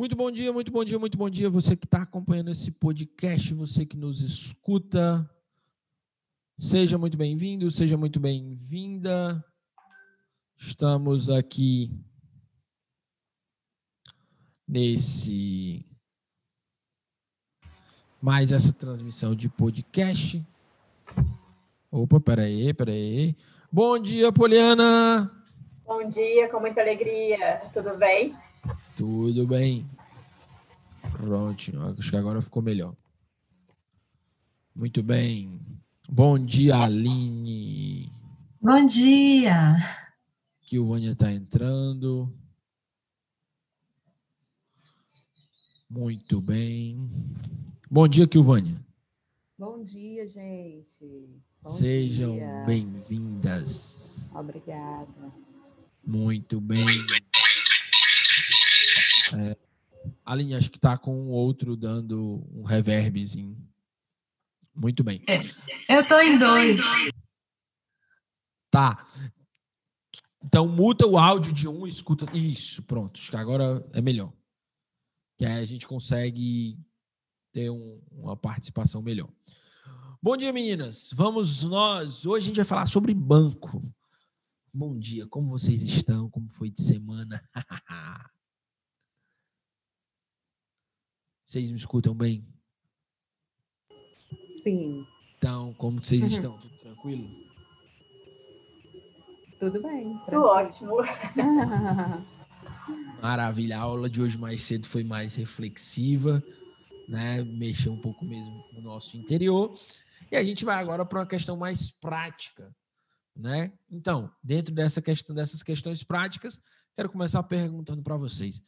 Muito bom dia, muito bom dia, muito bom dia. Você que está acompanhando esse podcast, você que nos escuta. Seja muito bem-vindo, seja muito bem-vinda. Estamos aqui nesse mais essa transmissão de podcast. Opa, peraí, peraí. Bom dia, Poliana! Bom dia, com muita alegria. Tudo bem? Tudo bem. Pronto, acho que agora ficou melhor. Muito bem. Bom dia, Aline. Bom dia. Que o Vânia está entrando. Muito bem. Bom dia, Kilvânia. Bom dia, gente. Bom Sejam bem-vindas. Obrigada. Muito bem. É, Aline, acho que está com o outro dando um reverbzinho. Muito bem. É, eu estou em dois. Tá. Então muta o áudio de um e escuta. Isso, pronto. Acho que agora é melhor. Que aí a gente consegue ter um, uma participação melhor. Bom dia, meninas. Vamos nós. Hoje a gente vai falar sobre banco. Bom dia, como vocês estão? Como foi de semana? Vocês me escutam bem? Sim. Então, como vocês estão? Tudo tranquilo? Tudo bem. Tudo ótimo. Maravilha. A aula de hoje mais cedo foi mais reflexiva, né? Mexeu um pouco mesmo no nosso interior. E a gente vai agora para uma questão mais prática, né? Então, dentro dessa questão, dessas questões práticas, quero começar perguntando para vocês: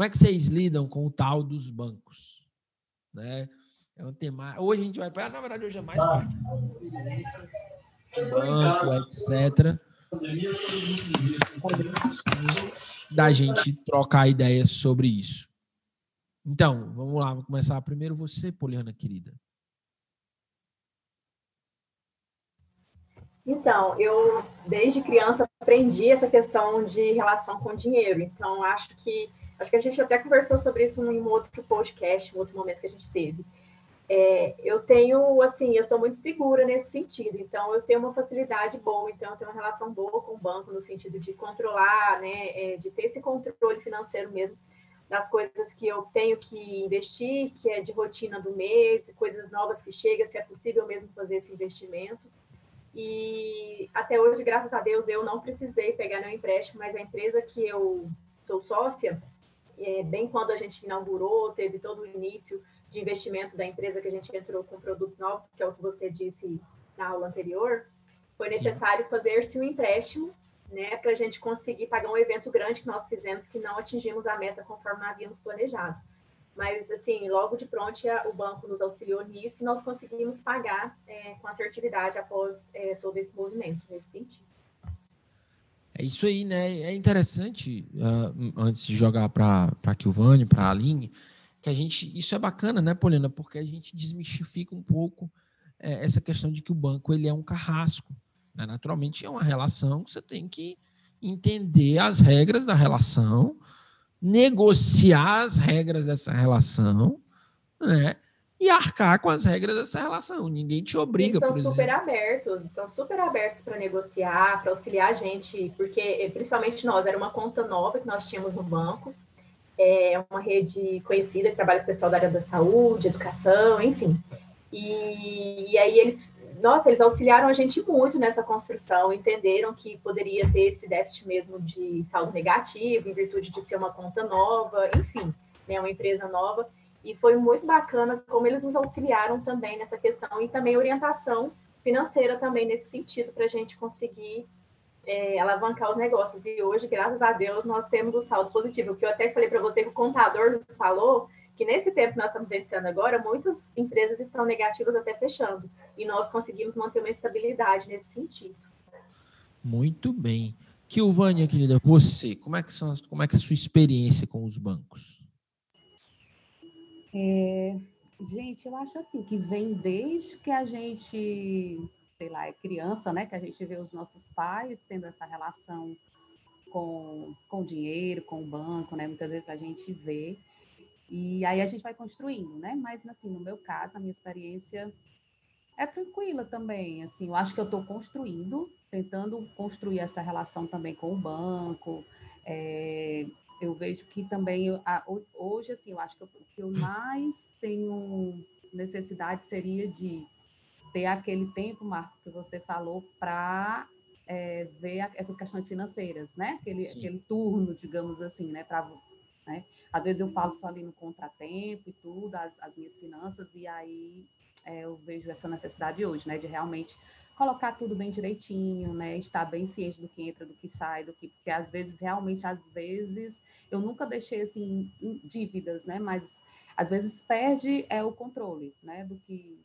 como é que vocês lidam com o tal dos bancos, né? É um tema. Hoje a gente vai para, na verdade, hoje é mais prático. Banco, etc. Da gente trocar ideias sobre isso. Então, vamos lá, vamos começar primeiro você, Poliana querida. Então, eu desde criança aprendi essa questão de relação com dinheiro. Então, acho que acho que a gente até conversou sobre isso em um outro podcast, em um outro momento que a gente teve. É, eu tenho, assim, eu sou muito segura nesse sentido, então eu tenho uma facilidade boa, então eu tenho uma relação boa com o banco no sentido de controlar, né, é, de ter esse controle financeiro mesmo das coisas que eu tenho que investir, que é de rotina do mês, coisas novas que chegam, se é possível mesmo fazer esse investimento. E até hoje, graças a Deus, eu não precisei pegar nenhum empréstimo, mas a empresa que eu sou sócia, é, bem quando a gente inaugurou, teve todo o início de investimento da empresa que a gente entrou com produtos novos, que é o que você disse na aula anterior, foi necessário fazer-se um empréstimo, né, para a gente conseguir pagar um evento grande que nós fizemos, que não atingimos a meta conforme havíamos planejado. Mas, assim, logo de pronto, o banco nos auxiliou nisso e nós conseguimos pagar é, com assertividade após é, todo esse movimento, nesse sentido. É isso aí, né? É interessante, uh, antes de jogar para a Kilvane, para a Aline, que a gente. Isso é bacana, né, Poliana? Porque a gente desmistifica um pouco é, essa questão de que o banco ele é um carrasco. Né? Naturalmente, é uma relação que você tem que entender as regras da relação, negociar as regras dessa relação, né? E arcar com as regras dessa relação. Ninguém te obriga. Eles são super abertos, são super abertos para negociar, para auxiliar a gente, porque principalmente nós, era uma conta nova que nós tínhamos no banco é uma rede conhecida que trabalha com o pessoal da área da saúde, educação, enfim. E, e, aí eles, nossa, eles auxiliaram a gente muito nessa construção, entenderam que poderia ter esse déficit mesmo de saldo negativo, em virtude de ser uma conta nova, enfim, né, uma empresa nova. E foi muito bacana como eles nos auxiliaram também nessa questão e também orientação financeira também nesse sentido para a gente conseguir é, alavancar os negócios. E hoje, graças a Deus, nós temos o saldo positivo. Que eu até falei para você que o contador nos falou que nesse tempo que nós estamos vencendo agora, muitas empresas estão negativas até fechando. E nós conseguimos manter uma estabilidade nesse sentido. Muito bem. Kilvânia, querida, você, como é que, são, como é que é a sua experiência com os bancos? É, gente, eu acho assim que vem desde que a gente sei lá, é criança, né, que a gente vê os nossos pais tendo essa relação com, com dinheiro, com o banco, né? Muitas vezes a gente vê e aí a gente vai construindo, né? Mas assim, no meu caso, a minha experiência é tranquila também. Assim, eu acho que eu estou construindo, tentando construir essa relação também com o banco. É, eu vejo que também hoje, assim, eu acho que o que eu mais tenho necessidade seria de ter aquele tempo, Marco, que você falou, para é, ver essas questões financeiras, né? Aquele, aquele turno, digamos assim, né? Pra, né? Às vezes eu falo só ali no contratempo e tudo, as, as minhas finanças, e aí é, eu vejo essa necessidade hoje, né? De realmente colocar tudo bem direitinho, né? Estar bem ciente do que entra, do que sai, do que... Porque às vezes, realmente, às vezes, eu nunca deixei, assim, dívidas, né? Mas às vezes perde é, o controle, né? Do que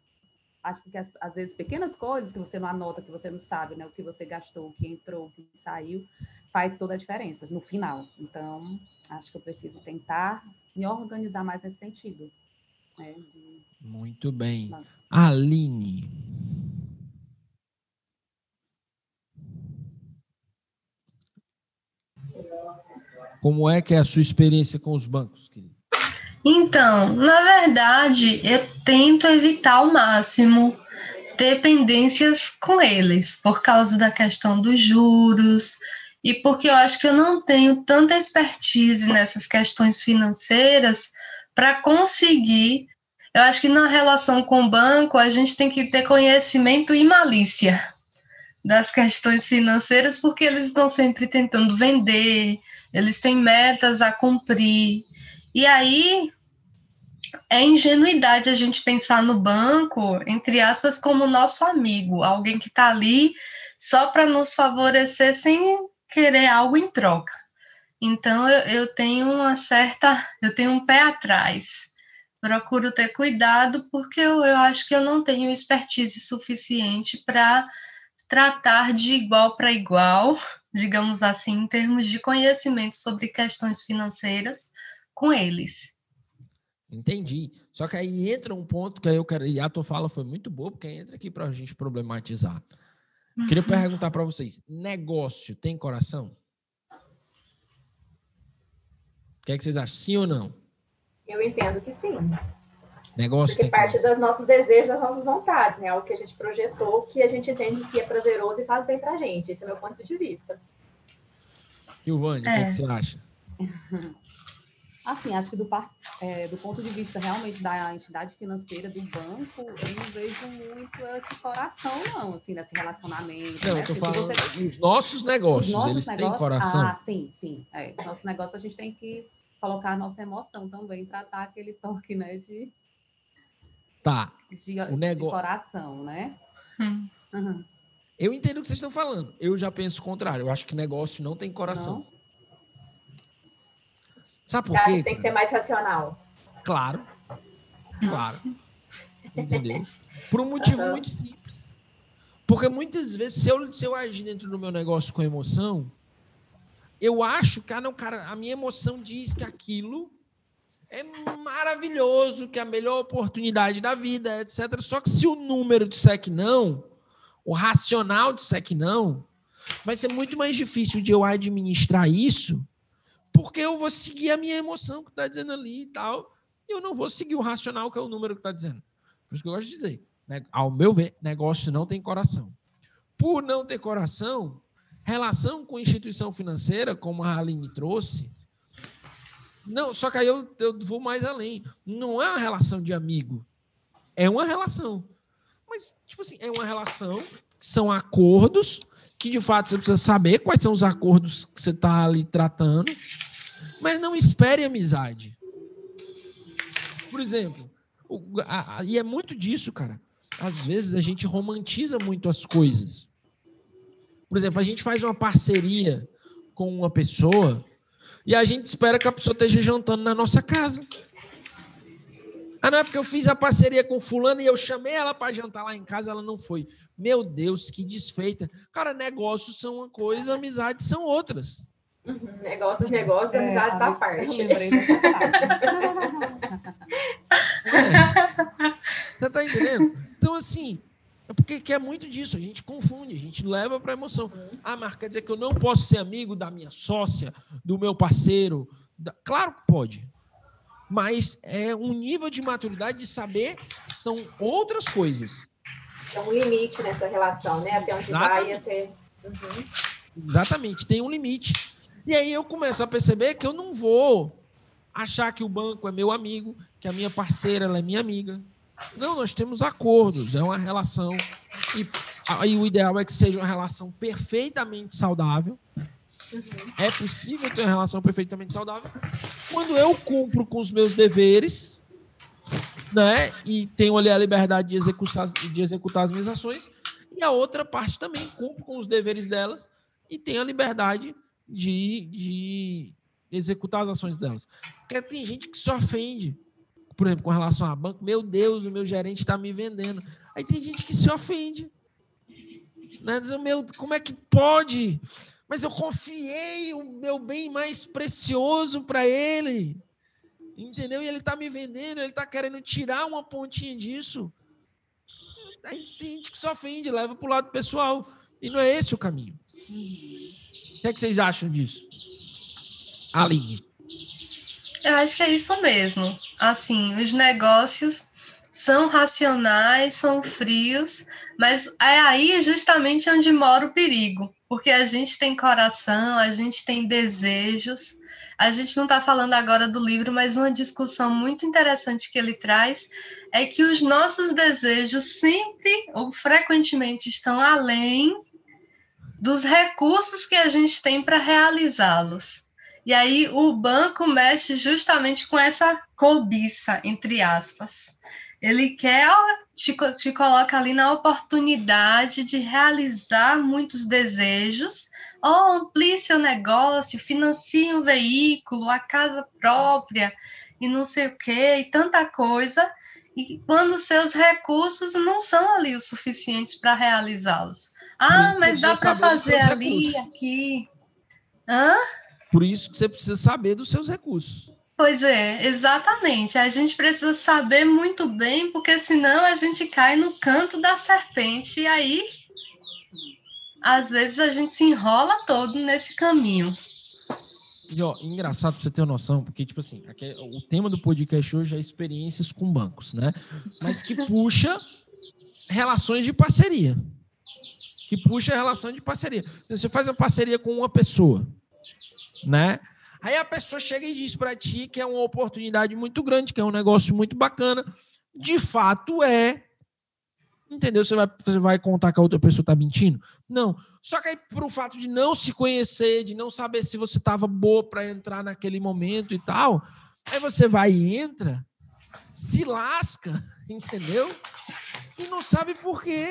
acho que às, às, vezes pequenas coisas que você não anota, que você não sabe, né, o que você gastou, o que entrou, o que saiu, faz toda a diferença no final. Então, acho que eu preciso tentar me organizar mais nesse sentido. Muito bem. Aline. Como é que é a sua experiência com os bancos, querido? Então, na verdade, eu tento evitar ao máximo dependências com eles, por causa da questão dos juros e porque eu acho que eu não tenho tanta expertise nessas questões financeiras para conseguir. Eu acho que na relação com o banco a gente tem que ter conhecimento e malícia das questões financeiras, porque eles estão sempre tentando vender, eles têm metas a cumprir. E aí é ingenuidade a gente pensar no banco, entre aspas, como nosso amigo, alguém que está ali só para nos favorecer sem querer algo em troca. Então eu, eu tenho uma certa, eu tenho um pé atrás. Procuro ter cuidado porque eu, eu acho que eu não tenho expertise suficiente para tratar de igual para igual, digamos assim, em termos de conhecimento sobre questões financeiras com eles. Entendi. Só que aí entra um ponto que eu quero. E a tua fala foi muito boa, porque entra aqui para a gente problematizar. Queria uhum. perguntar para vocês: negócio tem coração? O que, é que vocês acham? Sim ou não? Eu entendo que sim. Negócio Porque parte dos nossos desejos, das nossas vontades, né? Algo que a gente projetou, que a gente entende que é prazeroso e faz bem para a gente. Esse é o meu ponto de vista. E o Vânia, o que, é que você acha? Assim, acho que do, é, do, ponto de vista realmente da entidade financeira, do banco, eu não vejo muito esse coração, não, assim, nesse relacionamento. Não, né? eu tô falando você... os nossos negócios, os nossos eles negócios, têm coração. Ah, sim, sim. É, os nossos negócios a gente tem que colocar a nossa emoção também, tratar aquele toque, né, de... Tá. De, o negócio... de coração, né? Uhum. Eu entendo o que vocês estão falando. Eu já penso o contrário. Eu acho que negócio não tem coração. Não? Sabe por quê? Tem que ser mais racional. Claro. Claro. Entendeu? Por um motivo uhum. muito simples. Porque muitas vezes, se eu, se eu agir dentro do meu negócio com emoção, eu acho que, ah, não, cara, a minha emoção diz que aquilo é maravilhoso, que é a melhor oportunidade da vida, etc. Só que se o número disser que não, o racional disser que não, vai ser muito mais difícil de eu administrar isso porque eu vou seguir a minha emoção que está dizendo ali e tal, e eu não vou seguir o racional, que é o número que está dizendo. Por isso que eu gosto de dizer, né? ao meu ver, negócio não tem coração. Por não ter coração, relação com instituição financeira, como a Aline trouxe, não, só que aí eu, eu vou mais além. Não é uma relação de amigo, é uma relação. Mas, tipo assim, é uma relação são acordos que de fato você precisa saber quais são os acordos que você está ali tratando, mas não espere amizade. Por exemplo, o, a, a, e é muito disso, cara. Às vezes a gente romantiza muito as coisas. Por exemplo, a gente faz uma parceria com uma pessoa e a gente espera que a pessoa esteja jantando na nossa casa. Ah, não é porque eu fiz a parceria com fulano e eu chamei ela para jantar lá em casa, ela não foi. Meu Deus, que desfeita. Cara, negócios são uma coisa, amizades são outras. Uhum, negócios, negócios, é, amizades à parte. é. Você tá entendendo? Então, assim, porque que é muito disso, a gente confunde, a gente leva para emoção. Ah, mas quer dizer que eu não posso ser amigo da minha sócia, do meu parceiro? Da... Claro que pode. Mas é um nível de maturidade de saber que são outras coisas. Tem um limite nessa relação, né? Até onde Exatamente. vai até. Uhum. Exatamente, tem um limite. E aí eu começo a perceber que eu não vou achar que o banco é meu amigo, que a minha parceira é minha amiga. Não, nós temos acordos, é uma relação. E aí o ideal é que seja uma relação perfeitamente saudável. Uhum. É possível ter uma relação perfeitamente saudável quando eu cumpro com os meus deveres, né? E tenho ali a liberdade de executar, de executar as minhas ações, e a outra parte também cumpre com os deveres delas e tem a liberdade de, de executar as ações delas. Porque tem gente que se ofende, por exemplo, com relação a banco, meu Deus, o meu gerente está me vendendo. Aí tem gente que se ofende. Né? Diz, meu, como é que pode? Mas eu confiei o meu bem mais precioso para ele. Entendeu? E ele está me vendendo, ele está querendo tirar uma pontinha disso. Aí tem gente que se ofende, leva para o lado pessoal. E não é esse o caminho. Que, é que vocês acham disso? Aline. Eu acho que é isso mesmo. Assim, os negócios são racionais, são frios, mas é aí justamente onde mora o perigo, porque a gente tem coração, a gente tem desejos. A gente não está falando agora do livro, mas uma discussão muito interessante que ele traz é que os nossos desejos sempre ou frequentemente estão além dos recursos que a gente tem para realizá-los. E aí o banco mexe justamente com essa cobiça, entre aspas. Ele quer, te, te coloca ali na oportunidade de realizar muitos desejos, ou amplie seu negócio, financie um veículo, a casa própria, e não sei o quê, e tanta coisa, e quando seus recursos não são ali o suficientes para realizá-los. Ah, mas dá para fazer ali, recursos. aqui. Hã? Por isso que você precisa saber dos seus recursos. Pois é, exatamente. A gente precisa saber muito bem, porque senão a gente cai no canto da serpente e aí às vezes a gente se enrola todo nesse caminho. E ó, engraçado pra você ter noção, porque, tipo assim, aqui, o tema do podcast hoje é experiências com bancos, né? Mas que puxa relações de parceria. Que puxa relação de parceria. Então, você faz uma parceria com uma pessoa né? Aí a pessoa chega e diz para ti que é uma oportunidade muito grande, que é um negócio muito bacana. De fato é. Entendeu? Você vai, você vai contar que a outra pessoa está mentindo? Não. Só que aí, por o fato de não se conhecer, de não saber se você estava boa para entrar naquele momento e tal, aí você vai e entra, se lasca, entendeu? E não sabe por quê.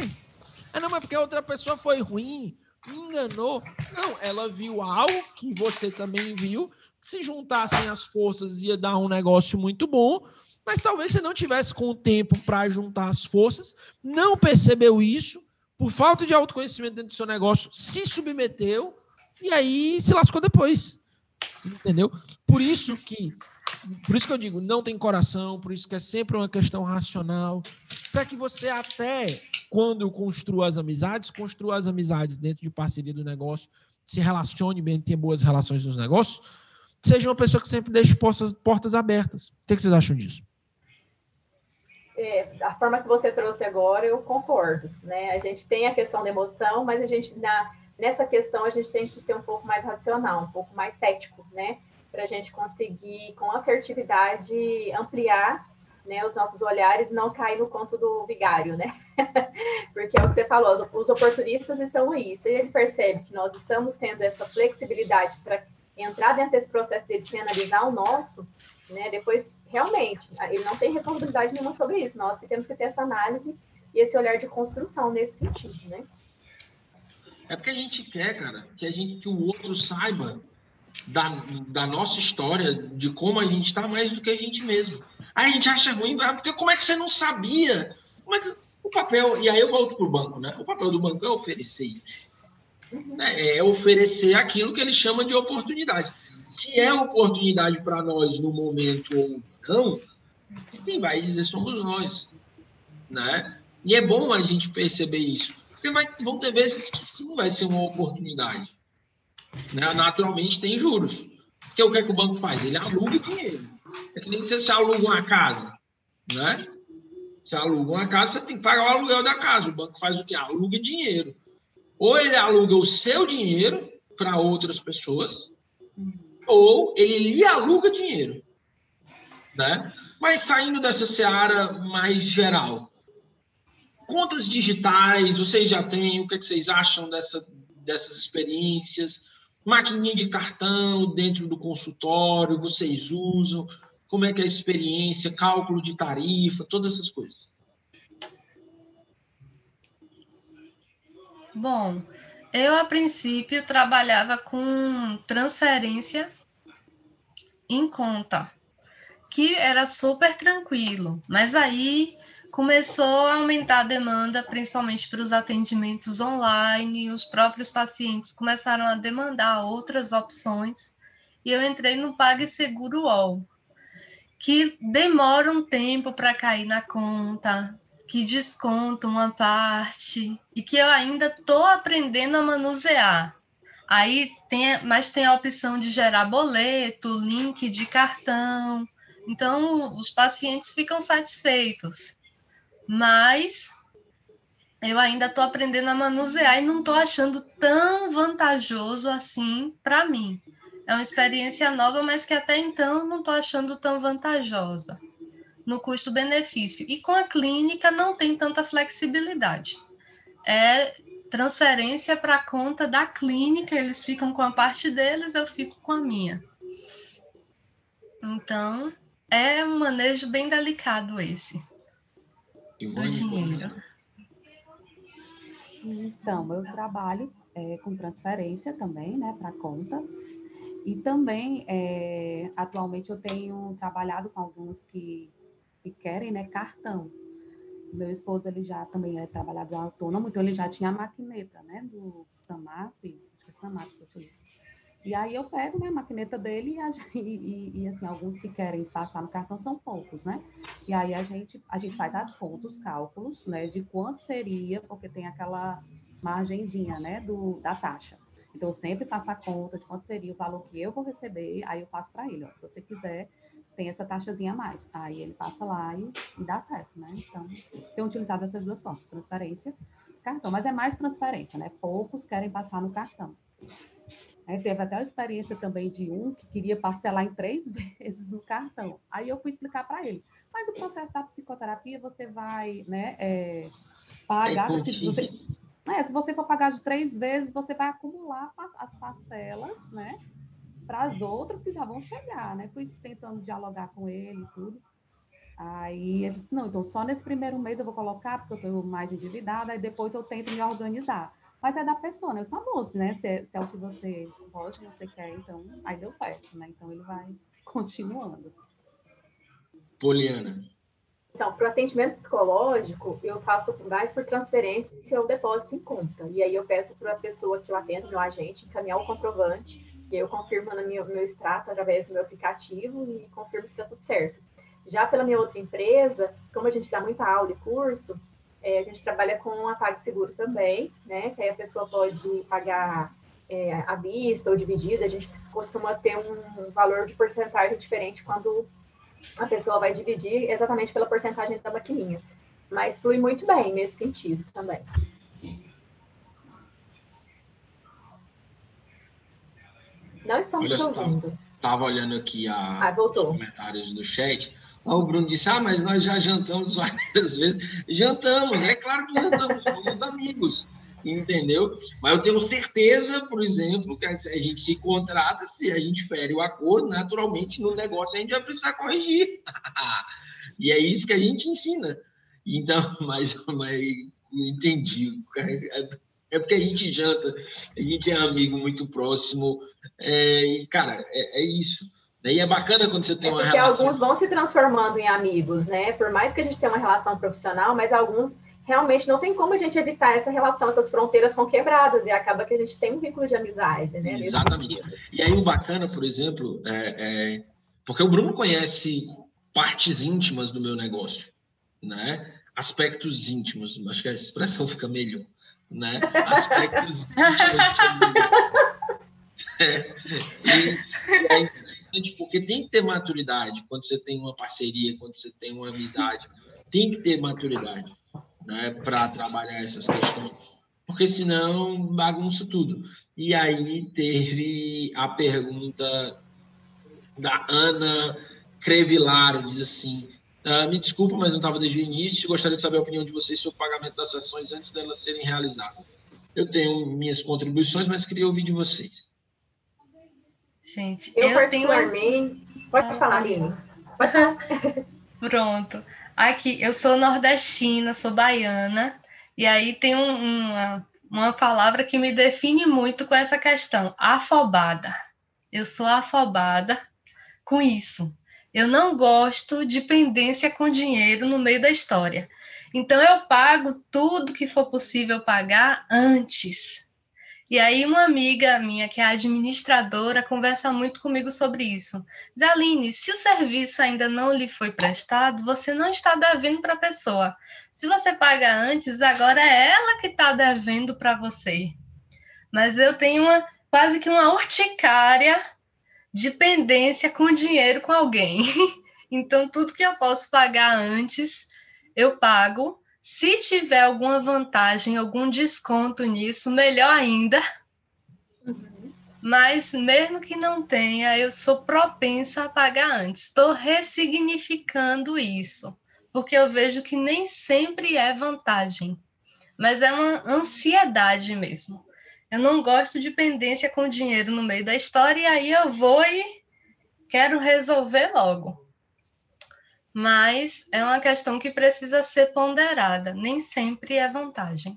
Ah, não, mas porque a outra pessoa foi ruim, enganou. Não, ela viu algo que você também viu. Se juntassem as forças, ia dar um negócio muito bom. Mas talvez você não tivesse com o tempo para juntar as forças, não percebeu isso, por falta de autoconhecimento dentro do seu negócio, se submeteu e aí se lascou depois. Entendeu? Por isso que por isso que eu digo, não tem coração, por isso que é sempre uma questão racional, para que você até quando construa as amizades, construa as amizades dentro de parceria do negócio, se relacione bem, tenha boas relações nos negócios, seja uma pessoa que sempre deixe portas, portas abertas. O que, vocês acham disso? É, a forma que você trouxe agora, eu concordo. Né? A gente tem a questão da emoção, mas a gente, na, nessa questão, a gente tem que ser um pouco mais racional, um pouco mais cético, né? Para a gente conseguir, com assertividade, ampliar né, os nossos olhares e não cair no conto do vigário, né? Porque é o que você falou, os oportunistas estão aí. Se ele percebe que nós estamos tendo essa flexibilidade para entrar dentro desse processo dele sem analisar o nosso, né? Depois, realmente, ele não tem responsabilidade nenhuma sobre isso. Nós que temos que ter essa análise e esse olhar de construção nesse sentido, né? É porque a gente quer, cara, que a gente que o outro saiba da, da nossa história, de como a gente está, mais do que a gente mesmo. Aí a gente acha ruim, porque como é que você não sabia? Como é que o papel, e aí eu volto para o banco, né? O papel do banco é oferecer isso. Né? É oferecer aquilo que ele chama de oportunidade. Se é oportunidade para nós no momento ou não, quem vai dizer somos nós, né? E é bom a gente perceber isso. Porque vai, vão ter vezes que sim vai ser uma oportunidade. Né? Naturalmente tem juros. Porque o que, é que o banco faz? Ele aluga dinheiro. É que nem você se aluga uma casa. Né? Você aluga uma casa, você tem que pagar o aluguel da casa. O banco faz o quê? Aluga dinheiro. Ou ele aluga o seu dinheiro para outras pessoas, ou ele lhe aluga dinheiro. Né? Mas saindo dessa seara mais geral, contas digitais, vocês já têm, o que, é que vocês acham dessa, dessas experiências? Maquininha de cartão dentro do consultório, vocês usam? Como é que é a experiência, cálculo de tarifa, todas essas coisas? Bom, eu a princípio trabalhava com transferência em conta, que era super tranquilo, mas aí começou a aumentar a demanda, principalmente para os atendimentos online, os próprios pacientes começaram a demandar outras opções, e eu entrei no PagSeguro UOL, que demora um tempo para cair na conta, que desconta uma parte e que eu ainda estou aprendendo a manusear. Aí tem, mas tem a opção de gerar boleto, link de cartão. Então os pacientes ficam satisfeitos. Mas eu ainda estou aprendendo a manusear e não estou achando tão vantajoso assim para mim. É uma experiência nova, mas que até então não estou achando tão vantajosa no custo-benefício. E com a clínica não tem tanta flexibilidade. É transferência para a conta da clínica, eles ficam com a parte deles, eu fico com a minha. Então, é um manejo bem delicado esse do dinheiro. Então, eu trabalho é, com transferência também, né, para conta. E também, é, atualmente, eu tenho trabalhado com alguns que que querem, né, cartão. Meu esposo, ele já também é trabalhador autônomo, então ele já tinha a maquineta, né, do Samap, acho que é Samap que eu utilizo. E aí eu pego né, a maquineta dele e, e, e, assim, alguns que querem passar no cartão são poucos, né? E aí a gente, a gente faz as contas, os cálculos, né, de quanto seria, porque tem aquela margenzinha, né, do, da taxa. Então, eu sempre faço a conta de quanto seria o valor que eu vou receber, aí eu passo para ele, ó, se você quiser tem essa taxazinha a mais. Aí ele passa lá e, e dá certo, né? Então, tem utilizado essas duas formas, transferência cartão. Mas é mais transferência, né? Poucos querem passar no cartão. É, teve até a experiência também de um que queria parcelar em três vezes no cartão. Aí eu fui explicar para ele. Mas o processo da psicoterapia, você vai né, é, pagar. É se, você, se você for pagar de três vezes, você vai acumular as parcelas, né? para as outras que já vão chegar, né? Fui tentando dialogar com ele e tudo. Aí a gente disse, não, então só nesse primeiro mês eu vou colocar, porque eu estou mais endividada, aí depois eu tento me organizar. Mas é da pessoa, né? Eu sou moço, né? Se é, se é o que você gosta, que você quer, então aí deu certo, né? Então ele vai continuando. Poliana. Então, para o atendimento psicológico, eu faço mais por transferência ou depósito em conta. E aí eu peço para a pessoa que eu atendo, meu agente, encaminhar o comprovante que eu confirmo no meu, meu extrato através do meu aplicativo e confirmo que está tudo certo. Já pela minha outra empresa, como a gente dá muita aula e curso, é, a gente trabalha com a PagSeguro também, né? Que aí a pessoa pode pagar é, à vista ou dividida. A gente costuma ter um valor de porcentagem diferente quando a pessoa vai dividir exatamente pela porcentagem da maquininha. Mas flui muito bem nesse sentido também. Não estamos ouvindo. Estava olhando aqui a, ah, os comentários do chat. O Bruno disse: Ah, mas nós já jantamos várias vezes. Jantamos, é claro que jantamos, somos amigos, entendeu? Mas eu tenho certeza, por exemplo, que a gente se contrata, se a gente fere o acordo, naturalmente no negócio a gente vai precisar corrigir. e é isso que a gente ensina. Então, mas, mas entendi. É porque a gente janta, a gente é amigo muito próximo, é, e, cara, é, é isso. E é bacana quando você tem é uma porque relação. alguns vão se transformando em amigos, né? Por mais que a gente tenha uma relação profissional, mas alguns realmente não tem como a gente evitar essa relação, essas fronteiras são quebradas e acaba que a gente tem um vínculo de amizade, né? Exatamente. E aí o bacana, por exemplo, é, é, porque o Bruno conhece partes íntimas do meu negócio, né? aspectos íntimos, acho que a expressão fica melhor, né? Aspectos íntimos. é, e, é porque tem que ter maturidade quando você tem uma parceria, quando você tem uma amizade, tem que ter maturidade, né? Para trabalhar essas questões, porque senão bagunça tudo. E aí teve a pergunta da Ana Crevilaro, diz assim: Uh, me desculpa, mas não estava desde o início. Gostaria de saber a opinião de vocês sobre o pagamento das ações antes delas serem realizadas. Eu tenho minhas contribuições, mas queria ouvir de vocês. Gente, eu, eu particularmente. Tenho... Pode ah, falar, Aline. Pode falar. Pronto. Aqui, eu sou nordestina, sou baiana, e aí tem um, uma, uma palavra que me define muito com essa questão: afobada. Eu sou afobada com isso eu não gosto de pendência com dinheiro no meio da história. Então eu pago tudo que for possível pagar antes. E aí uma amiga minha, que é administradora, conversa muito comigo sobre isso. Diz, Aline, se o serviço ainda não lhe foi prestado, você não está devendo para a pessoa. Se você paga antes, agora é ela que está devendo para você. Mas eu tenho uma, quase que uma urticária dependência com dinheiro com alguém. Então, tudo que eu posso pagar antes, eu pago. Se tiver alguma vantagem, algum desconto nisso, melhor ainda. Mas, mesmo que não tenha, eu sou propensa a pagar antes. Estou ressignificando isso, porque eu vejo que nem sempre é vantagem, mas é uma ansiedade mesmo. Eu não gosto de pendência com dinheiro no meio da história, e aí eu vou e quero resolver logo. Mas é uma questão que precisa ser ponderada, nem sempre é vantagem.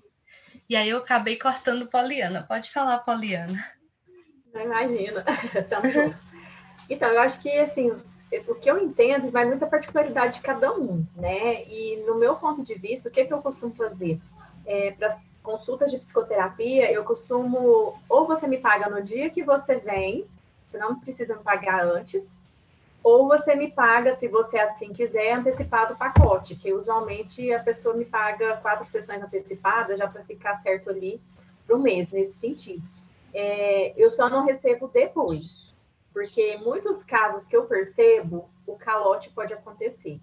E aí eu acabei cortando Poliana. Pode falar, Poliana. Não imagino. então, eu acho que assim, o que eu entendo vai muita particularidade de cada um, né? E no meu ponto de vista, o que, é que eu costumo fazer? É, para consultas de psicoterapia, eu costumo, ou você me paga no dia que você vem, você não precisa me pagar antes, ou você me paga, se você assim quiser, antecipado o pacote, que usualmente a pessoa me paga quatro sessões antecipadas, já para ficar certo ali para o mês, nesse sentido. É, eu só não recebo depois, porque muitos casos que eu percebo, o calote pode acontecer.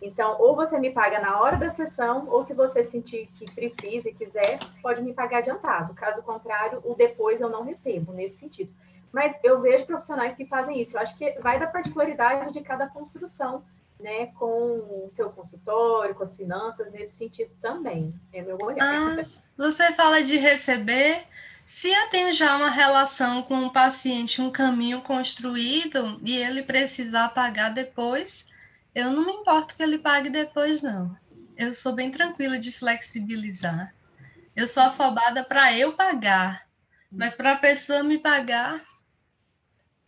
Então, ou você me paga na hora da sessão, ou se você sentir que precisa e quiser, pode me pagar adiantado. Caso contrário, o depois eu não recebo, nesse sentido. Mas eu vejo profissionais que fazem isso. Eu acho que vai da particularidade de cada construção, né? Com o seu consultório, com as finanças, nesse sentido também. É meu olhar. Ah, você fala de receber. Se eu tenho já uma relação com o um paciente, um caminho construído, e ele precisar pagar depois eu não me importo que ele pague depois, não. Eu sou bem tranquila de flexibilizar. Eu sou afobada para eu pagar, mas para a pessoa me pagar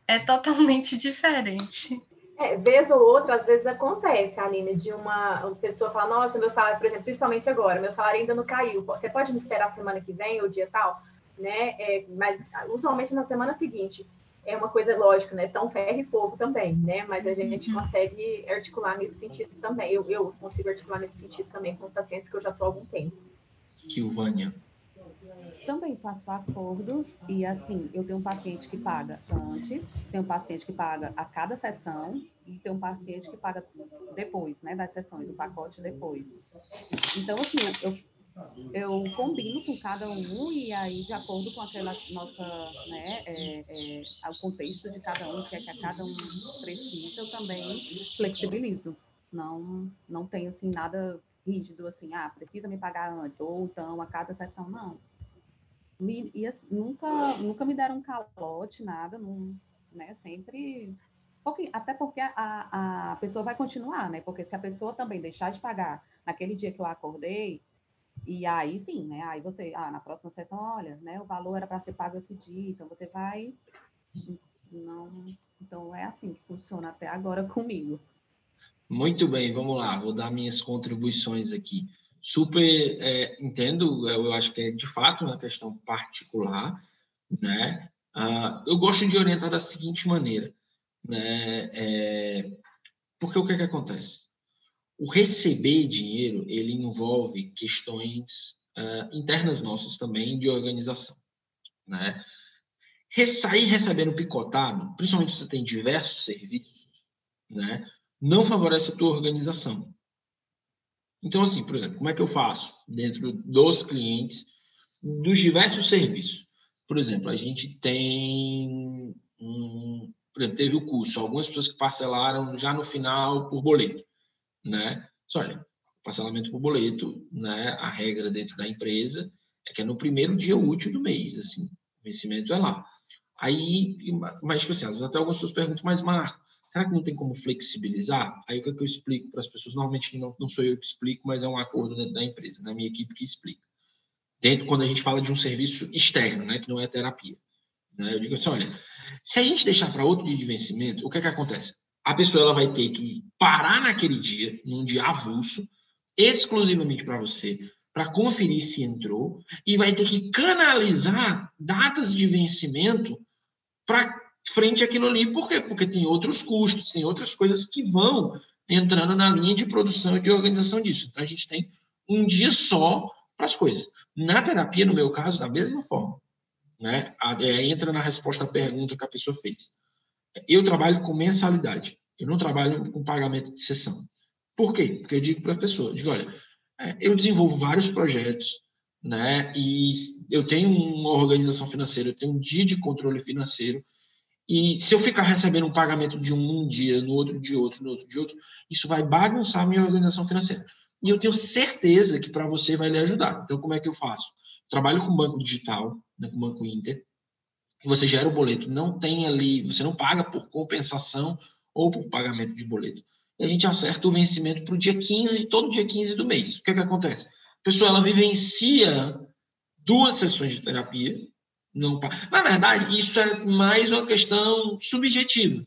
é totalmente diferente. É, vez ou outra, às vezes acontece, Aline, de uma, pessoa falar, nossa, meu salário, por exemplo, principalmente agora, meu salário ainda não caiu. Você pode me esperar semana que vem ou dia tal? Né? É, mas usualmente na semana seguinte é uma coisa lógica, né? Tão ferro e fogo também, né? Mas a gente uhum. consegue articular nesse sentido também. Eu, eu consigo articular nesse sentido também com pacientes que eu já estou há algum tempo. Kilvânia. Também faço acordos e assim, eu tenho um paciente que paga antes, tenho um paciente que paga a cada sessão e tenho um paciente que paga depois, né, das sessões, o pacote depois. Então, assim, eu eu combino com cada um e aí de acordo com aquela nossa, né, é, é, o contexto de cada um, que é que cada um precisa, eu também flexibilizo. Não, não tenho assim nada rígido assim, ah, precisa me pagar antes ou então a cada sessão não. Me, e assim, nunca, nunca me deram um calote, nada, não, né? Sempre até porque a, a pessoa vai continuar, né? Porque se a pessoa também deixar de pagar naquele dia que eu acordei, e aí sim, né? Aí você, ah, na próxima sessão, olha, né? O valor era para ser pago esse dia, então você vai. Não, então é assim que funciona até agora comigo. Muito bem, vamos lá, vou dar minhas contribuições aqui. Super é, entendo, eu acho que é de fato uma questão particular, né? Uh, eu gosto de orientar da seguinte maneira, né? É, porque o que, é que acontece? o receber dinheiro, ele envolve questões uh, internas nossas também de organização, né? Sair recebendo picotado, principalmente se você tem diversos serviços, né? Não favorece a tua organização. Então, assim, por exemplo, como é que eu faço dentro dos clientes dos diversos serviços? Por exemplo, a gente tem um, por exemplo, teve o curso, algumas pessoas que parcelaram já no final por boleto, né? Só olha, parcelamento por boleto, né? A regra dentro da empresa é que é no primeiro dia útil do mês, assim, o vencimento é lá. Aí, mas tipo assim, às vezes até algumas pessoas perguntam, mas Marco, será que não tem como flexibilizar? Aí o que, é que eu explico para as pessoas? Normalmente não, não sou eu que explico, mas é um acordo dentro da empresa, na né? minha equipe que explica. Dentro, quando a gente fala de um serviço externo, né, que não é terapia. Né? Eu digo assim, olha, se a gente deixar para outro dia de vencimento, o que é que acontece? A pessoa ela vai ter que parar naquele dia, num dia avulso, exclusivamente para você, para conferir se entrou, e vai ter que canalizar datas de vencimento para frente àquilo ali. Por quê? Porque tem outros custos, tem outras coisas que vão entrando na linha de produção e de organização disso. Então, a gente tem um dia só para as coisas. Na terapia, no meu caso, da mesma forma né? É, entra na resposta à pergunta que a pessoa fez. Eu trabalho com mensalidade, eu não trabalho com pagamento de sessão. Por quê? Porque eu digo para a pessoa, digo, olha, é, eu desenvolvo vários projetos, né? E eu tenho uma organização financeira, eu tenho um dia de controle financeiro, e se eu ficar recebendo um pagamento de um, um dia, no outro de outro, no outro de outro, isso vai bagunçar minha organização financeira. E eu tenho certeza que para você vai lhe ajudar. Então, como é que eu faço? Trabalho com banco digital, né, com Banco Inter, você gera o boleto, não tem ali, você não paga por compensação ou por pagamento de boleto. E a gente acerta o vencimento para o dia 15, todo dia 15 do mês. O que, é que acontece? A pessoa ela vivencia duas sessões de terapia. Não, na verdade, isso é mais uma questão subjetiva.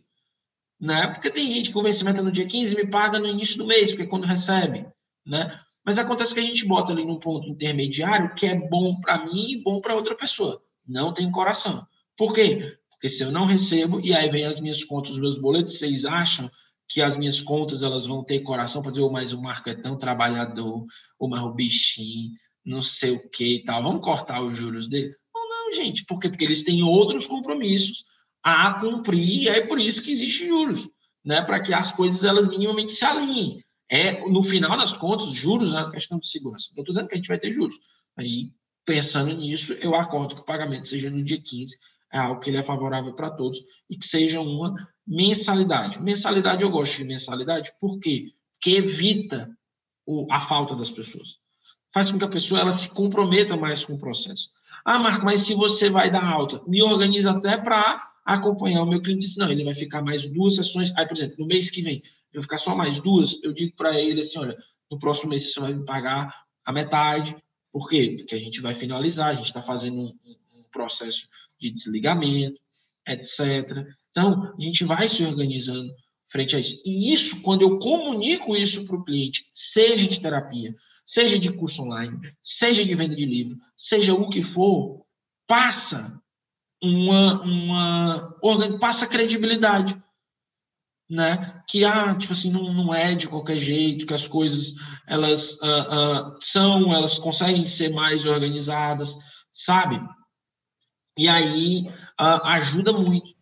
Né? Porque tem gente que o vencimento é no dia 15 me paga no início do mês, porque é quando recebe. Né? Mas acontece que a gente bota ali num ponto intermediário que é bom para mim e bom para outra pessoa. Não tem coração. Por quê? Porque se eu não recebo, e aí vem as minhas contas, os meus boletos, vocês acham que as minhas contas elas vão ter coração para dizer, oh, mas o Marco é tão trabalhador, o bichinho, não sei o que e tal, vamos cortar os juros dele? Gente? Porque eles têm outros compromissos a cumprir, e é por isso que existe juros, né? Para que as coisas elas minimamente se alinhem é, no final das contas, juros é uma questão de segurança. Não estou dizendo que a gente vai ter juros. Aí, pensando nisso, eu acordo que o pagamento seja no dia 15, é algo que ele é favorável para todos, e que seja uma mensalidade. Mensalidade, eu gosto de mensalidade, por quê? Porque evita o, a falta das pessoas. Faz com que a pessoa ela se comprometa mais com o processo. Ah, Marco, mas se você vai dar alta, me organiza até para acompanhar o meu cliente. Não, ele vai ficar mais duas sessões. Aí, por exemplo, no mês que vem, eu ficar só mais duas, eu digo para ele assim, olha, no próximo mês você vai me pagar a metade. Por quê? Porque a gente vai finalizar, a gente está fazendo um, um, processo de desligamento, etc. Então, a gente vai se organizando frente a isso. E isso, quando eu comunico isso para o cliente, seja de terapia, seja de curso online, seja de venda de livro, seja o que for, passa uma, uma passa credibilidade né? Que ah, tipo assim, não, não é de qualquer jeito, que as coisas elas uh, uh, são, elas conseguem ser mais organizadas, sabe? E aí uh, ajuda muito.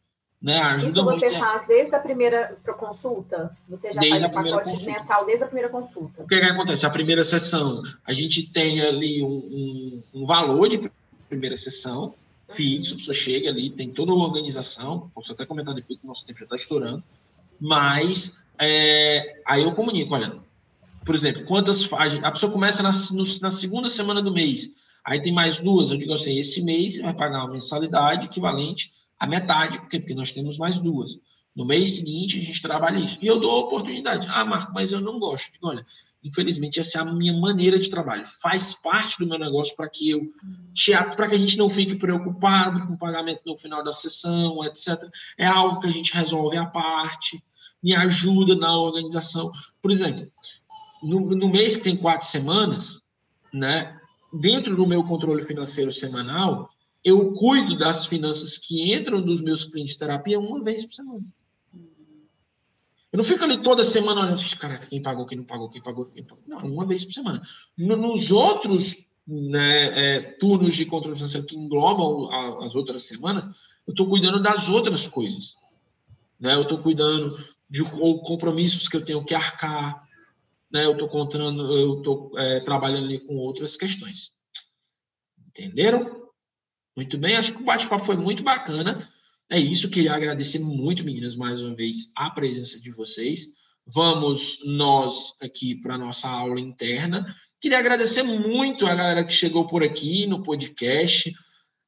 Né? Ajuda Isso você muito. faz desde a primeira consulta? Você já desde faz o pacote consulta. mensal desde a primeira consulta? O que, que acontece? A primeira sessão, a gente tem ali um, um, um valor de primeira sessão fixo, a pessoa chega ali, tem toda a organização, posso até comentar depois que o nosso tempo já está estourando, mas é, aí eu comunico, olha, por exemplo, quantas a pessoa começa na, na segunda semana do mês, aí tem mais duas, eu digo assim, esse mês você vai pagar uma mensalidade equivalente à metade, porque porque nós temos mais duas. No mês seguinte a gente trabalha isso. E eu dou a oportunidade. Ah, Marco, mas eu não gosto. Digo, olha, infelizmente essa é a minha maneira de trabalho. Faz parte do meu negócio para que eu teatro, para que a gente não fique preocupado com o pagamento no final da sessão, etc. É algo que a gente resolve à parte me ajuda na organização. Por exemplo, no, no mês que tem quatro semanas, né, dentro do meu controle financeiro semanal, eu cuido das finanças que entram dos meus clientes de terapia uma vez por semana. Eu não fico ali toda semana olhando, caraca, quem pagou, quem não pagou, quem pagou, quem pagou. Não, uma vez por semana. Nos outros né, é, turnos de controle financeiro que englobam as outras semanas, eu estou cuidando das outras coisas. Né? Eu estou cuidando de compromissos que eu tenho que arcar, né? eu estou contando, eu estou é, trabalhando ali com outras questões. Entenderam? Muito bem, acho que o bate-papo foi muito bacana. É isso, queria agradecer muito, meninas, mais uma vez, a presença de vocês. Vamos nós aqui para a nossa aula interna. Queria agradecer muito a galera que chegou por aqui no podcast.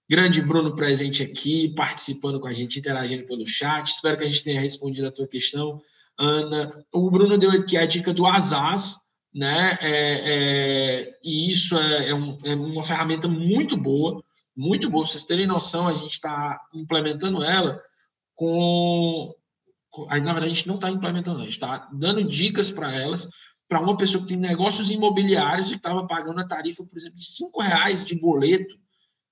Grande Bruno presente aqui, participando com a gente, interagindo pelo chat. Espero que a gente tenha respondido a tua questão, Ana. O Bruno deu aqui a dica do Asas, né? É, é, e isso é, é, um, é uma ferramenta muito boa muito boa. Pra vocês terem noção, a gente está implementando ela com. na verdade, a gente não está implementando, a gente está dando dicas para elas, para uma pessoa que tem negócios imobiliários e estava pagando a tarifa, por exemplo, de cinco reais de boleto,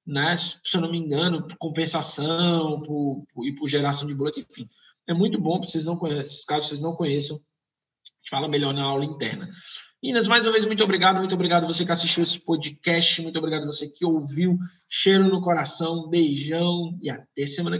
né? Se eu não me engano, por compensação por, por, e por geração de boleto, enfim. É muito bom, vocês não conhecem, caso vocês não conheçam, a gente fala melhor na aula interna. Minas, mais uma vez, muito obrigado. Muito obrigado você que assistiu esse podcast. Muito obrigado você que ouviu. Cheiro no coração, beijão e até semana que